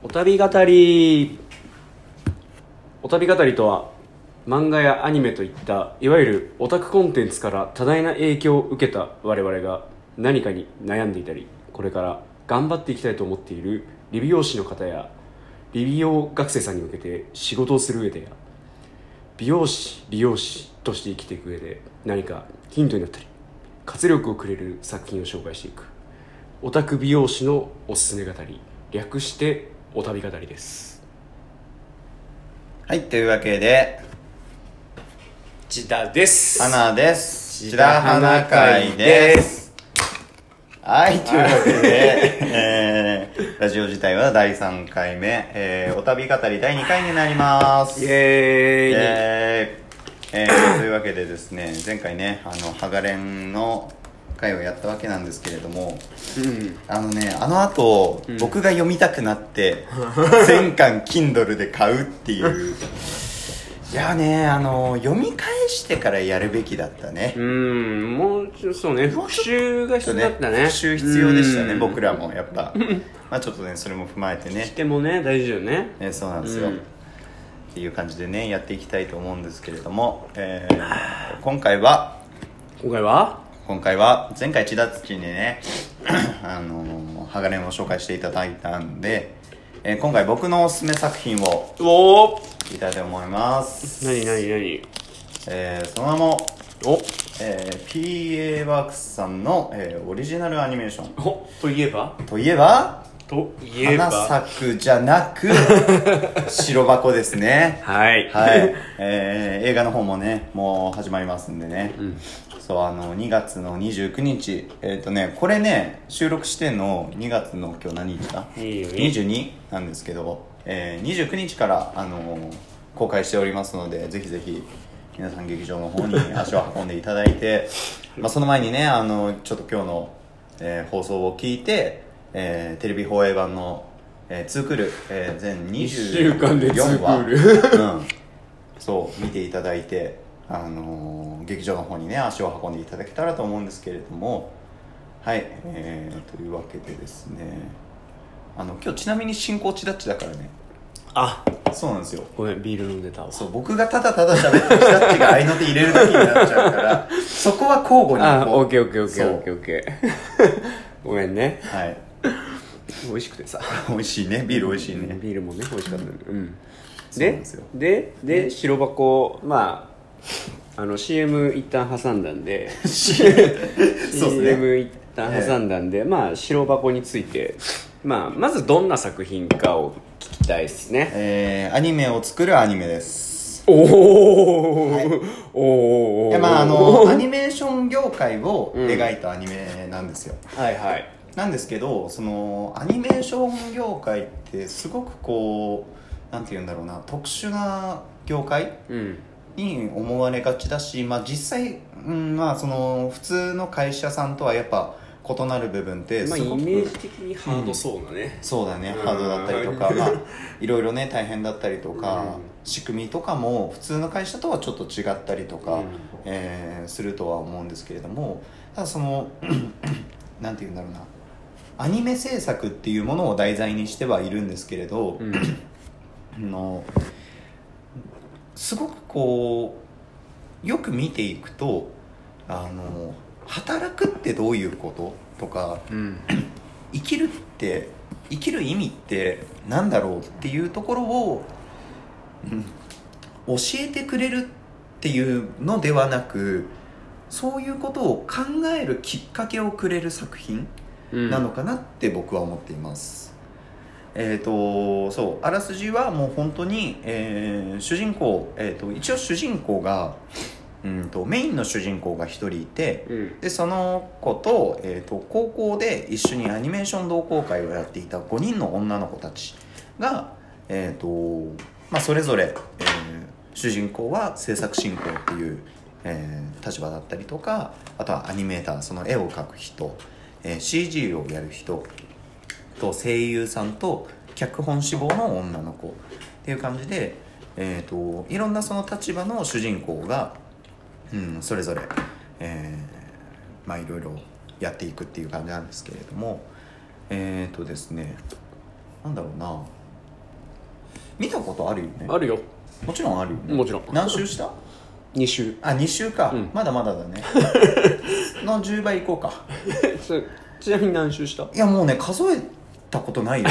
お旅語りお旅語りとは漫画やアニメといったいわゆるオタクコンテンツから多大な影響を受けた我々が何かに悩んでいたりこれから頑張っていきたいと思っている理美容師の方や理美容学生さんに向けて仕事をする上でや美容師理容師として生きていく上で何かヒントになったり活力をくれる作品を紹介していく。オタク美容師のおすすめ語り略してお旅語りですはい、というわけで、千田です花です。千田花会です。はい、というわけで、えー、ラジオ自体は第3回目、えー、お旅語り第2回になります。イエーイ、えーえーというわけでですね、前回ね、あの、ハガレンの回をやったわけなんですけれども、うん。あのね、あの後、僕が読みたくなって、全巻 Kindle で買うっていう。いやね、あの、読み返してからやるべきだったね。うん。もうちょっとそうね復習が必要だったね。復習必要でしたね、うん。僕らもやっぱ。まあちょっとね、それも踏まえてね。し。てもね大事よね。ねそうなんですよ、うん。っていう感じでね、やっていきたいと思うんですけれども、えー 今回は、今回は？今回は前回千田土にね あのー、ハガレンを紹介していただいたんで、えー今回僕のおすすめ作品をおお言いたいと思います。何何何？えーその名も、お。えー PA ワークスさんの、えーオリジナルアニメーション。おといえば？といえばといえば？花咲くじゃなく 白箱ですね。はい。はい、えー映画の方もねもう始まりますんでね、そうあの2月の29日。えっ、とねこれね収録してんの2月の今日何日だ？22 22なんですけど、えー、29日からあのー公開しておりますのでぜひぜひ皆さん劇場の方に足を運んでいただいて まあその前にねあのちょっと今日の、えー放送を聞いて、えーテレビ放映版の、えー、 two クール、えー全一週間でツー24話クール。うん、そう見ていただいて、あのー劇場の方にね足を運んでいただけたらと思うんですけれども。はい、えー、というわけでですね。あの今日ちなみに進行ちだっちだからね。あそうなんですよ。ごめんビール飲んでたわ。そう僕がただただ喋ってちだっちが合いの手入れるだけになっちゃうから そこは交互にあオッケーオッケーオッケーオッケー。オッケーごめんね。はい。美味しくてさ。美味しいね。ビール美味しいね。ビールもね美味しかったね。うん。ででで白箱まああの CM 一旦挟んだんで。CM 一旦挟んだんで、まあ白箱について、まあ、まずどんな作品かを聞きたいですね。えー、アニメを作るアニメです。おお、はい。おおまああのアニメーション業界を描いたアニメなんですよ、はいはい。なんですけどそのアニメーション業界ってすごくこうなんて言うんだろうな特殊な業界うんに思われがちだし、まあ、実際、うんまあ、その普通の会社さんとはやっぱ異なる部分ってまあすごく、イメージ的にハードそうなね、そうだね。うん。ハードだったりとか、まあ、いろいろね大変だったりとか、うん。仕組みとかも普通の会社とはちょっと違ったりとか、うん。えーするとは思うんですけれどもただその なんて言うんだろうな。アニメ制作っていうものを題材にしてはいるんですけれど、うん。あのすごくこうよく見ていくとあの働くってどういうこととかうん。生きるって生きる意味ってなんだろうっていうところを、うん教えてくれるっていうのではなくそういうことを考えるきっかけをくれる作品うん。なのかなって僕は思っています、えっ、とそうあらすじはもう本当に、えー主人公、えー、と一応主人公がうんとメインの主人公が一人いて、うん。でその子と,、えー、と高校で一緒にアニメーション同好会をやっていた5人の女の子たちが、えーとまあ、それぞれ、えー主人公は制作進行っていう、えー立場だったりとかあとはアニメーターその絵を描く人、えー CG をやる人と声優さんと脚本志望の女の子っていう感じで、えー、といろんなその立場の主人公が、うん、それぞれ、えーまあいろいろやっていくっていう感じなんですけれどもえっ、とですねなんだろうな見たことあるよね？あるよ。もちろんあるよね。もちろん。何周した？2週あ2週か、うん。まだまだだね。の10倍いこうか。ちなみに何週した？いやもうね数えたことないよ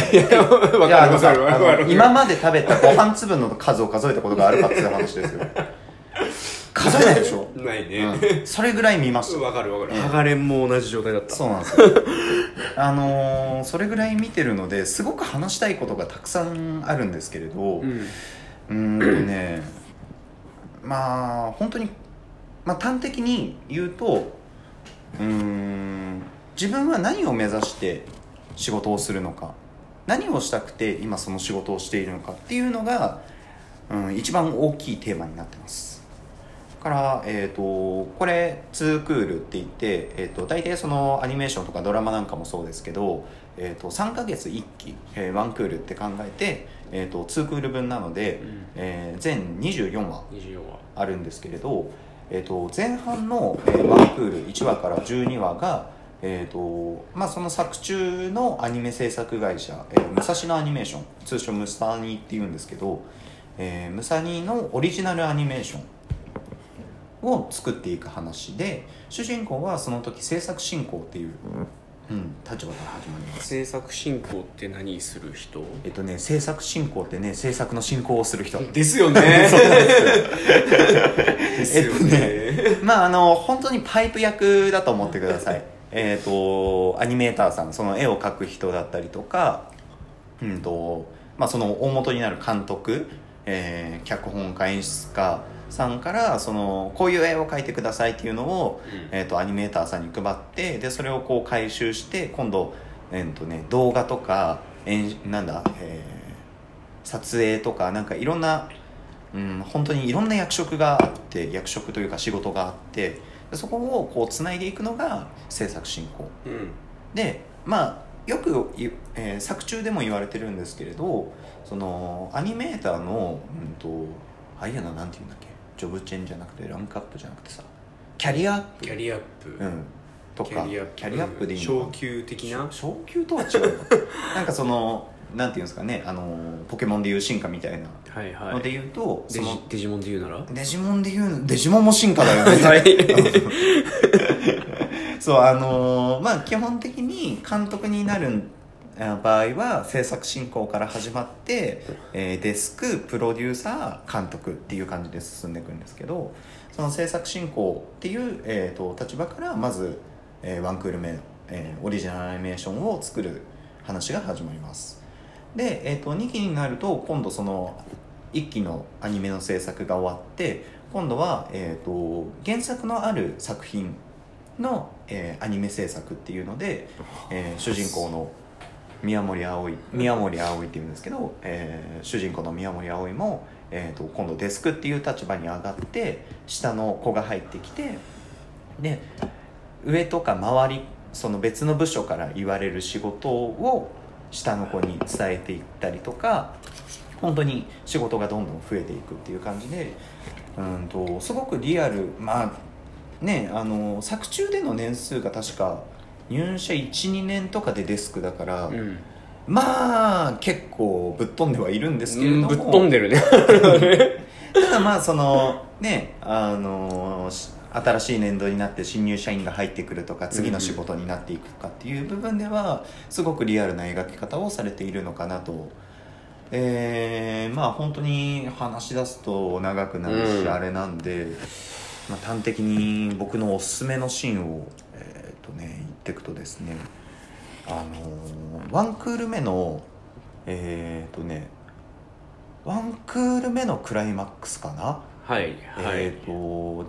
わいやあのさわあの今まで食べたご飯粒の数を数えたことがあるかっていう話ですよ。数えないでしょ、ないね。うん、それぐらい見ました。わかるわかる。ええハガレンも同じ状態だった。そうなんですよ。あのーそれぐらい見てるのですごく話したいことがたくさんあるんですけれどううんとねまあ本当にまあ端的に言うとうーん自分は何を目指して仕事をするのか。何をしたくて今その仕事をしているのかっていうのが、うん、一番大きいテーマになってます。だから、えー、とこれ2クールって言って、えー、と大体そのアニメーションとかドラマなんかもそうですけど、えー、と3ヶ月1期、えー、1クールって考えて、えー、と2クール分なので、うん。えー全24話24話。あるんですけれど、えー、と前半の、えー、1クール1話から12話が、えーとまあ、その作中のアニメ制作会社、えー、武蔵野アニメーション通称ムサニっていうんですけど、えー、ムサニのオリジナルアニメーションを作っていく話で主人公はその時制作進行っていう、うん、立場から始まります。制作進行って何する人？えっとね制作進行ってね制作の進行をする人。ですよね。ですよ。ねまああの本当にパイプ役だと思ってくださいえっとアニメーターさんその絵を描く人だったりとかうんとまあその大元になる監督、えー脚本家演出家さんからそのこういう絵を描いてくださいっていうのを、うん。えー、とアニメーターさんに配ってでそれをこう回収して今度、えーとね、動画とか演なんだ、えー撮影とかなんかいろんな、うん、本当にいろんな役職があって役職というか仕事があってでそこをこうつないでいくのが制作進行。うん。でまあよくい、えー作中でも言われてるんですけれどそのアニメーターの、うん、とああいうのなんて言うんだっけ？ジョブチェンじゃなくてランクアップじゃなくてさキャリアアップ。キャリアアップ、うん、とかキャリアアップ。でいいのか昇級的な？昇級とは違うの。なんかそのなんていうんですかねあのポケモンでいう進化みたいな。はいはので言うと、デジデジモンで言うなら？デジモンで言うデジモンも進化だよね。はい。そうあのーまあ基本的に監督になるあ場合は制作進行から始まって、えーデスクプロデューサー監督っていう感じで進んでいくんですけどその制作進行っていう、えー、と立場からまず、えーワンクール目、えーオリジナルアニメーションを作る話が始まりますで、えー、と2期になると今度その1期のアニメの制作が終わって今度は、えー、と原作のある作品の、えーアニメ制作っていうので、えー主人公の宮森葵宮森葵っていうんですけど、えー主人公の宮森葵も、えー、と今度デスクっていう立場に上がって下の子が入ってきてで上とか周りその別の部署から言われる仕事を下の子に伝えていったりとか本当に仕事がどんどん増えていくっていう感じでうんとすごくリアルまあねあの作中での年数が確か入社12年とかでデスクだから、うん。まあ結構ぶっ飛んではいるんですけれども、ぶっ飛んでるね。ただまあそのねあのし新しい年度になって新入社員が入ってくるとか次の仕事になっていくかっていう部分ではすごくリアルな描き方をされているのかなと。えーまあ本当に話し出すと長くなるし、うん。あれなんで、まあ、端的に僕のおすすめのシーンを、えーとね、言っていくとですねあのーワンクール目のえっ、とねワンクール目のクライマックスかな、はいはい、えっ、と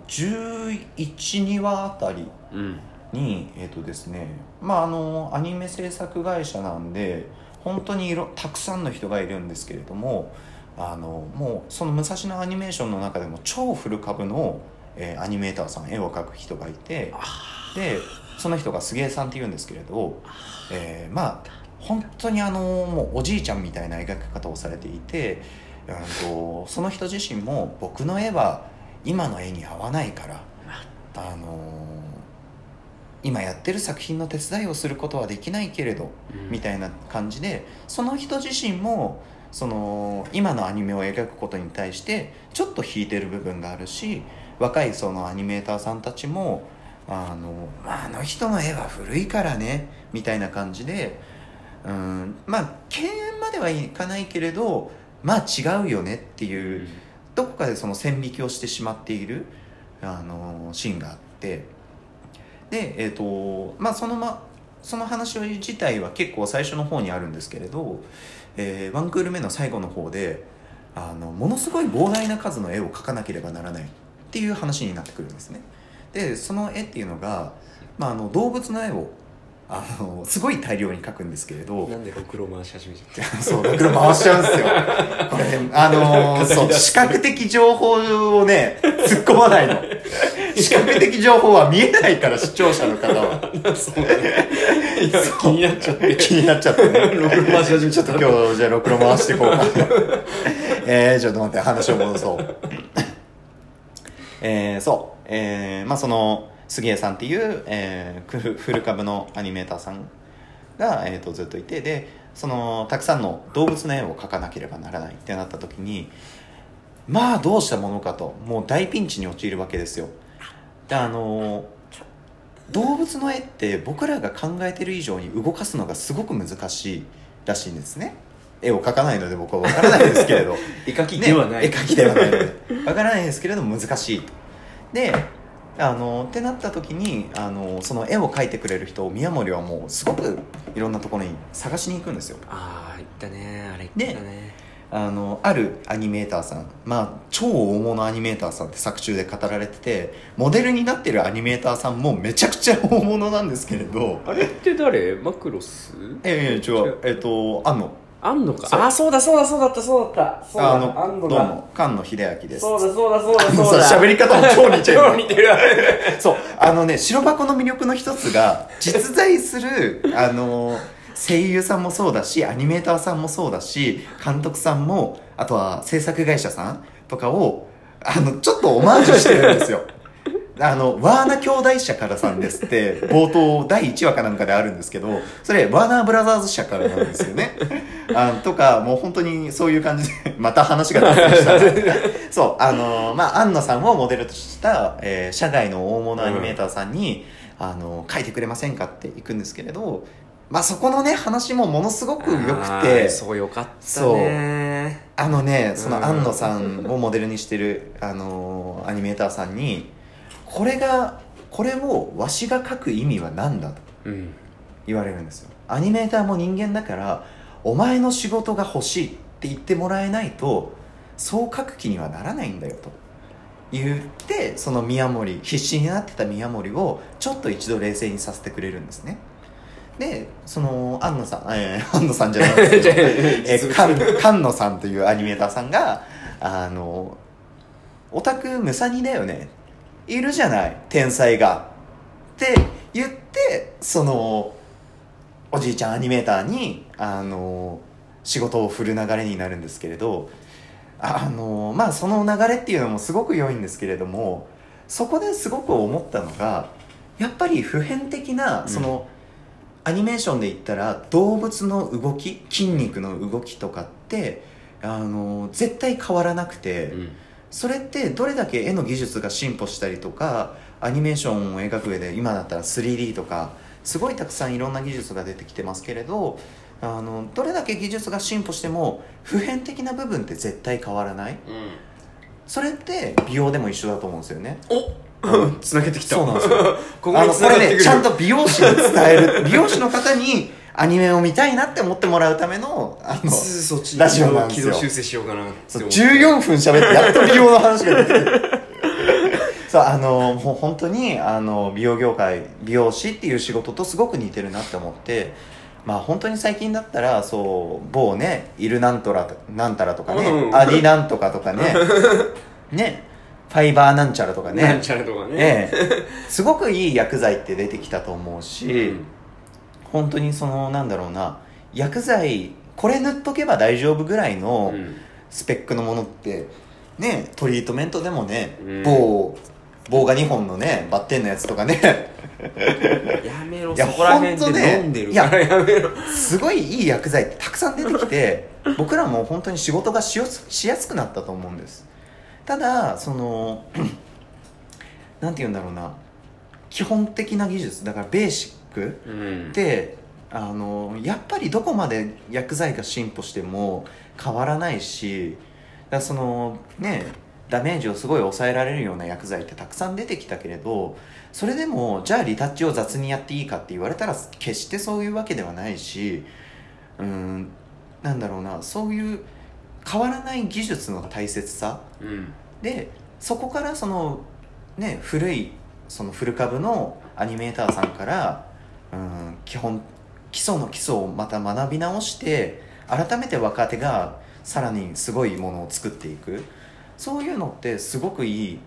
112話あたりうん。にえっ、とですねまああのアニメ制作会社なんで本当にいろたくさんの人がいるんですけれどもあのもうその武蔵野アニメーションの中でも超フル株の、えーアニメーターさん絵を描く人がいてでその人が杉江さんっていうんですけれど、えーまあ本当にあのもうおじいちゃんみたいな描き方をされていて、うんとその人自身も僕の絵は今の絵に合わないからあの今やってる作品の手伝いをすることはできないけれど、うん。みたいな感じでその人自身もその今のアニメを描くことに対してちょっと引いてる部分があるし若いそのアニメーターさんたちもあのまああの人の絵は古いからねみたいな感じでうんまあ敬遠まではいかないけれどまあ違うよねっていう、どこかでその線引きをしてしまっているあのシーンがあって。でえっ、とまあそのまその話自体は結構最初の方にあるんですけれど、えーワンクール目の最後の方であのものすごい膨大な数の絵を描かなければならないっていう話になってくるんですね。でその絵っていうのが、まあ、あの動物の絵をあのすごい大量に描くんですけれどなんでろくろ回し始めちゃっ そう、ろくろ回しちゃうんですよ。これ、あのー そう、視覚的情報をね、突っ込まないの。視覚的情報は見えないから、視聴者の方は。たそうだねいや気になっちゃって気になっちゃってね。ろくろ回し始めちゃったと今日、じゃあ、ろくろ回していこうか。えー、ちょっと待って、話を戻そう。えー、そう。えー、まあその、杉江さんっていう、えー、フルフル株のアニメーターさんが、えー、とずっといてでそのたくさんの動物の絵を描かなければならないってなった時にまあどうしたものかともう大ピンチに陥るわけですよ。であの動物の絵って僕らが考えてる以上に動かすのがすごく難しいらしいんですね。絵を描かないので僕は分からないですけれど。絵描きではない、ね、絵描きではないので。分からないですけれども難しいであのってなった時にあのその絵を描いてくれる人を宮森はもうすごくいろんなところに探しに行くんですよ。ああ言ったね。あれ言ったね。あのあるアニメーターさんまあ超大物アニメーターさんって作中で語られててモデルになってるアニメーターさんもめちゃくちゃ大物なんですけれど。あれって誰？マクロス？ええ違う。えっとあんのあんのか？あそうだそうだそうだったそうだった。そうだあのどうあんのだも菅野秀明です。そうだそうだそうだあのそうだ。さ喋り方も超似てる。超似てる。そうあのね白箱の魅力の一つが実在するあの声優さんもそうだしアニメーターさんもそうだし監督さんもあとは制作会社さんとかをあのちょっとオマージュしてるんですよあの、ワーナ兄弟社からさんですって、冒頭第1話かなんかであるんですけど、それ、ワーナーブラザーズ社からなんですよね。あとか、もう本当にそういう感じで、また話が脱線した。そう、あの、まあ、安野さんをモデルとした、えー社外の大物アニメーターさんに、あの、書いてくれませんかって行くんですけれど、まあ、そこのね、話もものすごく良くあてー、そうよかったねあのねそうんの安野さんをモデルにしてる、あのーアニメーターさんにこれがこれをわしが描く意味は何だとうん。言われるんですよ。アニメーターも人間だからお前の仕事が欲しいって言ってもらえないとそう書く気にはならないんだよと。言ってその宮森必死になってた宮森をちょっと一度冷静にさせてくれるんですね。でその安野さん、えー、安野さんじゃない。んですけどえー、菅菅野さんというアニメーターさんがあのオタクムサニだよねいるじゃない天才が。って言ってそのおじいちゃんアニメーターにあの仕事を振る流れになるんですけれどあのまあその流れっていうのもすごく良いんですけれどもそこですごく思ったのがやっぱり普遍的なその、アニメーションで言ったら動物の動き筋肉の動きとかってあの絶対変わらなくて、うんそれってどれだけ絵の技術が進歩したりとかアニメーションを描く上で今だったら 3D とかすごいたくさんいろんな技術が出てきてますけれどあのどれだけ技術が進歩しても普遍的な部分って絶対変わらない。それって美容でも一緒だと思うんですよね。おつな げてきた。そうなんですよ。ここにあのこれねちゃんと美容師に伝える美容師の方にアニメを見たいなって思ってもらうためのあのすそっちラジオなんですよ。軌道修正しようかなそう思って。14分喋ってやっと美容の話が出てくる そうあのもう本当にあの美容業界美容師っていう仕事とすごく似てるなって思って。まあ本当に最近だったらそう某ねイルなんとらとなんたらとかね、うん。アディなんとかとかね。ね。ファイバーなんちゃらとかね。なんちゃらとかね。ええ。すごくいい薬剤って出てきたと思うし、うん本当にそのなんだろうな薬剤これ塗っとけば大丈夫ぐらいのうん。スペックのものってねトリートメントでもね、うん。某棒が2本のねバッテンのやつとかね。やめろ。そこら辺でね飲んでるからやめろ。すごいいい薬剤ってたくさん出てきて僕らも本当に仕事がしよしやすくなったと思うんです。ただその なんて言うんだろうな基本的な技術だからベーシックうん。ってあのやっぱりどこまで薬剤が進歩しても変わらないしだそのねダメージをすごい抑えられるような薬剤ってたくさん出てきたけれどそれでもじゃあリタッチを雑にやっていいかって言われたら決してそういうわけではないしうんなんだろうなそういう変わらない技術の大切さうん。でそこからそのね古いそのフル株のアニメーターさんから、うん、基本基礎の基礎をまた学び直して改めて若手がさらにすごいものを作っていく。そういうのってすごくいい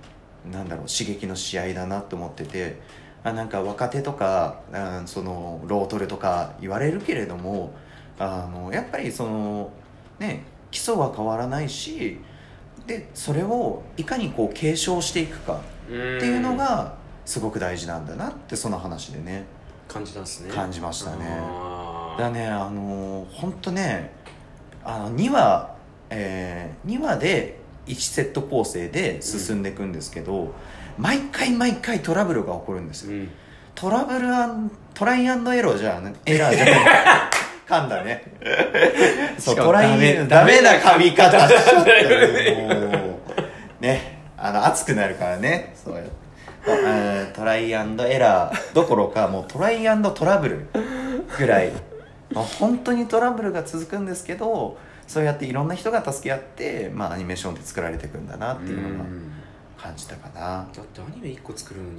なんだろう刺激の試合だなと思っててあなんか若手とか、うん、そのロートルとか言われるけれどもあのやっぱりそのね基礎は変わらないしでそれをいかにこう継承していくかってっていうのがすごく大事なんだなってその話でね。感じたんですね。感じましたね。あだねあの本当ねあの2話、えー、2話で1セット構成で進んでいくんですけど、毎回毎回トラブルが起こるんですよ。ーうん。トラブルアントライアンドエロじゃんエラーじゃない。噛んだね。そうトライダメダメな噛み方ね。あの熱くなるからね。そうやって。あトライアンドエラーどころかもうトライアンドトラブルぐらい、まあ、本当にトラブルが続くんですけどそうやっていろんな人が助け合って、まあ、アニメーションって作られていくんだなっていうのがん。感じたかな。だってアニメ1個作るの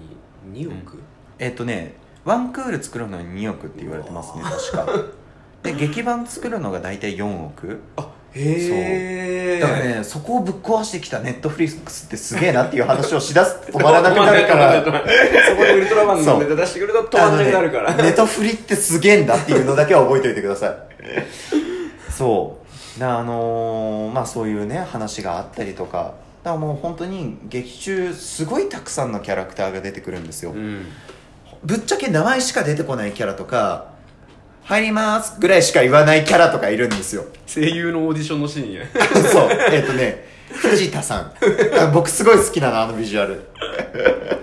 に2億、えっ、とねワンクール作るのに2億って言われてますね確か。で劇版作るのが大体4億。あへえだからねそこをぶっ壊してきたネットフリックスってすげえなっていう話をしだすと止まらなくなるから。そこでウルトラマンのネタ出してくると止まんなくなるから、ねネトフリってすげえんだっていうのだけは覚えておいてください。そう。だあのーまあそういうね話があったりとか。だからもう本当に劇中すごいたくさんのキャラクターが出てくるんですよ、うん。ぶっちゃけ名前しか出てこないキャラとか入ります。ぐらいしか言わないキャラとかいるんですよ。声優のオーディションのシーンや。そう。えっ、とね 藤田さん。あ僕すごい好きなのあのビジュアル。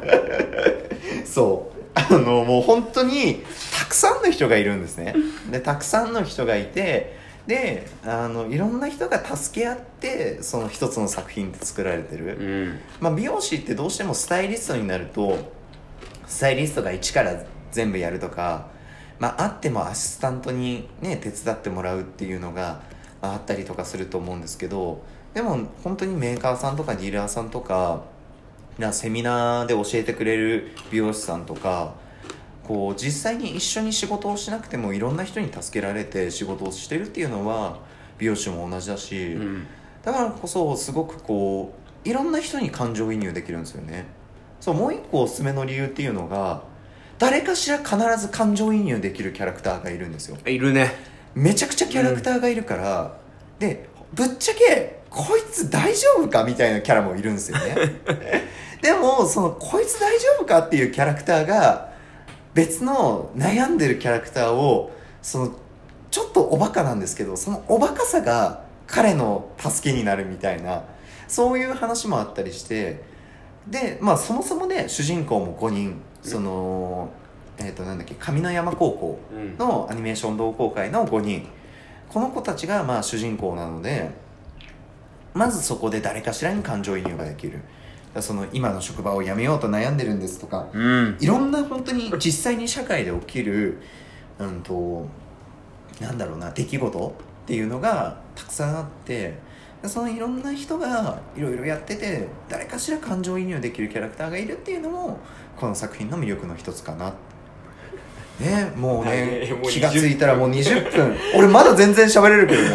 そう。あのもう本当にたくさんの人がいるんですね。でたくさんの人がいてであのいろんな人が助け合ってその一つの作品って作られてる、うん。まあ、美容師ってどうしてもスタイリストになるとスタイリストが一から全部やるとか、まあ、あってもアシスタントにね手伝ってもらうっていうのがまああったりとかすると思うんですけどでも本当にメーカーさんとかディーラーさんとかなセミナーで教えてくれる美容師さんとかこう実際に一緒に仕事をしなくてもいろんな人に助けられて仕事をしてるっていうのは美容師も同じだし、うん。だからこそすごくこういろんな人に感情移入できるんですよね。そうもう一個おすすめの理由っていうのが誰かしら必ず感情移入できるキャラクターがいるんですよ。いるね。めちゃくちゃキャラクターがいるから、でぶっちゃけこいつ大丈夫かみたいなキャラもいるんですよね。でもそのこいつ大丈夫かっていうキャラクターが別の悩んでるキャラクターをそのちょっとおバカなんですけどそのおバカさが彼の助けになるみたいなそういう話もあったりしてでまあそもそもね主人公も5人その、えっ、となんだっけ上の山高校うん。のアニメーション同好会の5人。この子たちがまあ主人公なのでまずそこで誰かしらに感情移入ができる。その今の職場を辞めようと悩んでるんですとかうん。いろんな本当に実際に社会で起きるうんとなんだろうな出来事っていうのがたくさんあってでそのいろんな人がいろいろやってて誰かしら感情移入できるキャラクターがいるっていうのもこの作品の魅力の一つかな。ねもうはいねもう気がついたらもう20分。俺まだ全然喋れるけどね。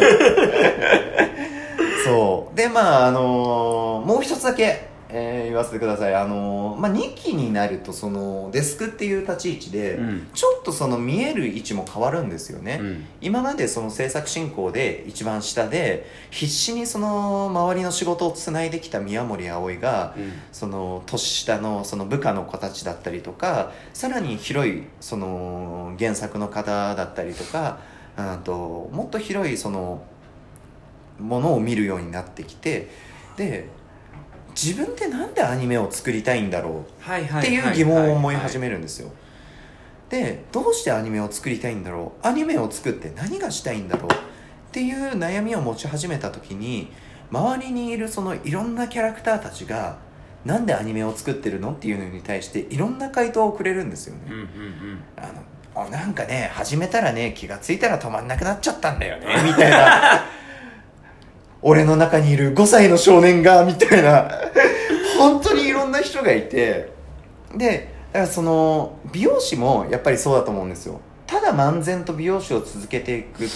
そう。でまああのもう一つだけえー言わせてください。あのーまあ2期になるとそのデスクっていう立ち位置で、うん。ちょっとその見える位置も変わるんですよね、うん。今までその制作進行で一番下で必死にその周りの仕事をつないできた宮森葵がうん。その年下のその部下の子たちだったりとかさらに広いその原作の方だったりとかうんともっと広いそのものを見るようになってきてで自分ってなんでアニメを作りたいんだろう？っていう疑問を思い始めめるんですよ。でどうしてアニメを作りたいんだろう？アニメを作って何がしたいんだろう？っていう悩みを持ち始めた時に周りにいるそのいろんなキャラクターたちがなんでアニメを作ってるの？っていうのに対していろんな回答をくれるんですよね、うんうんうん。あのあなんかね始めたらね気がついたら止まんなくなっちゃったんだよねみたいな 俺の中にいる5歳の少年がみたいな。本当にいろんな人がいて。でだからその美容師もやっぱりそうだと思うんですよ。ただ漫然と美容師を続けていく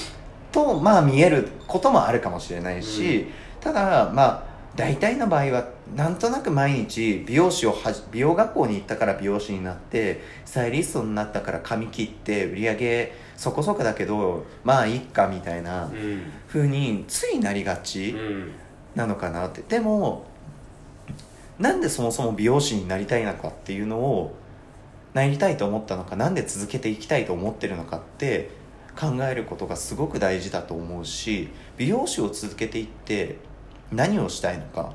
とまあ見えることもあるかもしれないし、ただまあ大体の場合はなんとなく毎日美容師を美容学校に行ったから美容師になってスタイリストになったから髪切って売り上げそこそこだけどまあいっかみたいなうん。風についなりがうちん。なのかなって。でもなんでそもそも美容師になりたいのかっていうのをなりたいと思ったのかなんで続けていきたいと思ってるのかって考えることがすごく大事だと思うし美容師を続けていって何をしたいのか。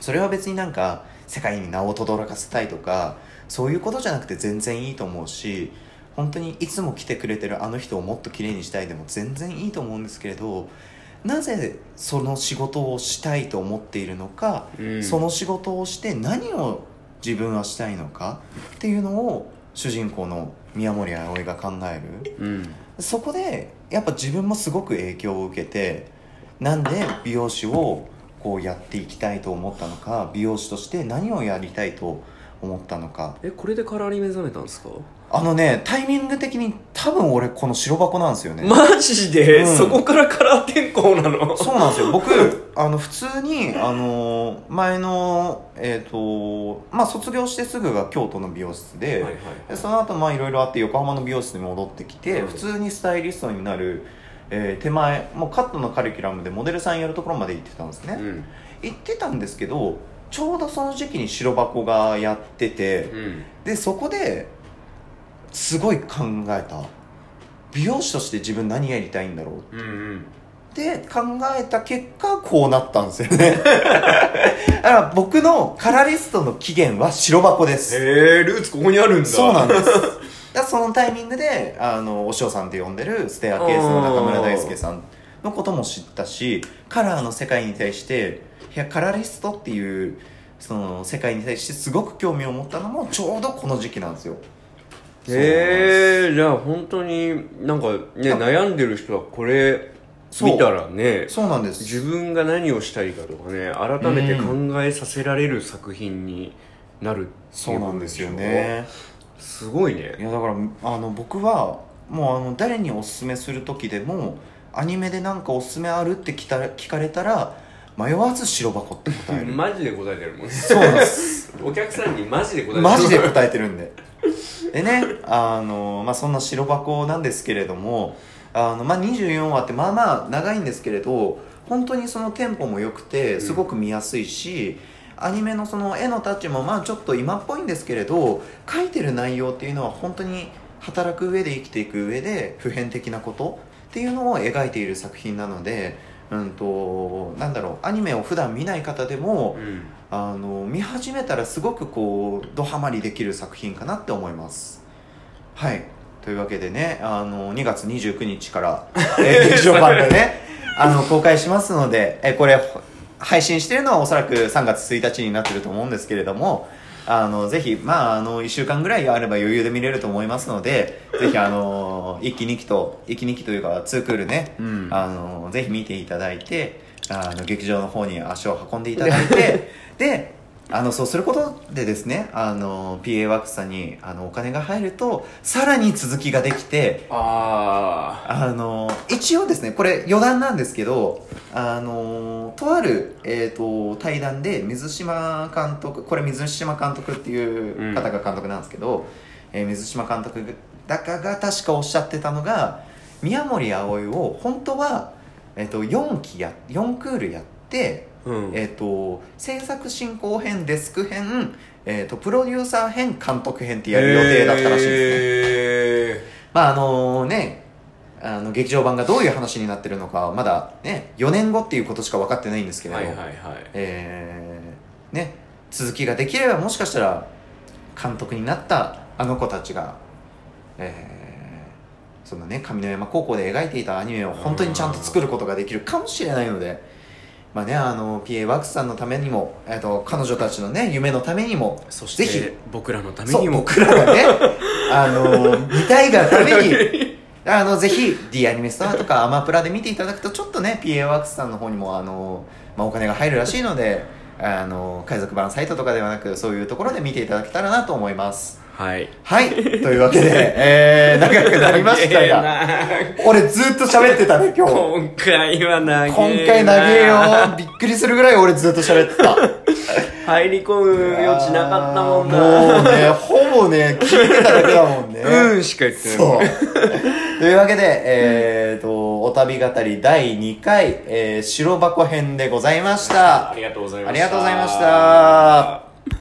それは別になんか世界に名を轟かせたいとかそういうことじゃなくて全然いいと思うし本当にいつも来てくれてるあの人をもっと綺麗にしたいでも全然いいと思うんですけれどなぜその仕事をしたいと思っているのか、うん。その仕事をして何を自分はしたいのかっていうのを主人公の宮森葵が考える。うん。そこでやっぱ自分もすごく影響を受けてなんで美容師をこうやっていきたいと思ったのか美容師として何をやりたいと思ったのか。えこれでカラーに目覚めたんですか？あのねタイミング的に多分俺この白箱なんですよね、マジで、うん。そこからカラー転向なの？そうなんですよ。僕あの普通にあの前のえっ、とまあ卒業してすぐが京都の美容室で,、はいはい。でその後まあいろいろあって横浜の美容室に戻ってきて、うん。普通にスタイリストになる、えー手前もうカットのカリキュラムでモデルさんやるところまで行ってたんですね、うん。行ってたんですけどちょうどその時期に白箱がやってて、うん。でそこですごい考えた。美容師として自分何やりたいんだろう。うんうん。って考えた結果こうなったんですよね。だから僕のカラリストの起源は白箱です。へえルーツここにあるんだ。そうなんですだそのタイミングであのお嬢さんって呼んでるステアケースの中村大輔さんのことも知ったしカラーの世界に対していやカラリストっていうその世界に対してすごく興味を持ったのもちょうどこの時期なんですよ。へえじゃあ本当になんかねあ悩んでる人はこれ見たらねそうなんです。自分が何をしたいかとかね改めて考えさせられる作品になるってそいううなんですよねすごいね。いやだからあの僕はもうあの誰におすすめする時でもアニメでなんかおすすめあるって聞た聞かれたら迷わず白箱って答える。マジで答えてるもん。そうなんです。お客さんにマジで答えてる。マジで答えてるんで。でねあの、まあ、そんな白箱なんですけれどもあの、まあ、24話ってまあまあ長いんですけれど本当にそのテンポも良くてすごく見やすいし、アニメのその絵のタッチもまあちょっと今っぽいんですけれど書いてる内容っていうのは本当に働く上で生きていく上で普遍的なことっていうのを描いている作品なので、うん、となんだろうアニメを普段見ない方でも、うん。あの見始めたらすごくこうドハマりできる作品かなって思います。はい。というわけでねあの2月29日から、えー劇場版でね あの公開しますので、えーこれ配信してるのはおそらく3月1日になってると思うんですけれどもあのぜひまああの1週間ぐらいあれば余裕で見れると思いますのでぜひあの1期2期と1期2期というか2クールね、うん。あのぜひ見ていただいてあの劇場の方に足を運んでいただいて であのそうすることでですねあの PA ワークスさんにあのお金が入るとさらに続きができてああの一応ですねこれ余談なんですけどあのとある、えー、と対談で水島監督これ水島監督っていう方が監督なんですけど、えー水島監督だかが確かおっしゃってたのが宮森葵を本当は、えー、と4期や4クールやって、あうん。えー、と制作進行編デスク編、えー、とプロデューサー編監督編ってやる予定だったらしいですね、へまああのねあの劇場版がどういう話になってるのかはまだね4年後っていうことしか分かってないんですけれど、ーはいはいはいえーね続きができればもしかしたら監督になったあの子たちが、えーそのね上山高校で描いていたアニメを本当にちゃんと作ることができるかもしれないので。まあね、あの PA ワークスさんのためにも、えー、と彼女たちのね夢のためにもそしぜひて僕らのためにも僕らがねあの見たいがために あのぜひ D アニメストアとかアマプラで見ていただくとちょっとね PA ワークスさんの方にもあの、まあ、お金が入るらしいのであの海賊版サイトとかではなくそういうところで見ていただけたらなと思います。はい。はい。というわけで、えー、長くなりましたがが俺ずっと喋ってたね今日。今回は長えな。今回長えよ。びっくりするぐらい俺ずっと喋ってた。入り込む余地なかったもんな。もうねほぼね聞いてただけだもんねうんしか言ってないそう。というわけで、えーと、お旅語り第2回、えー白箱編でございました。ありがとうございましたありがとうございました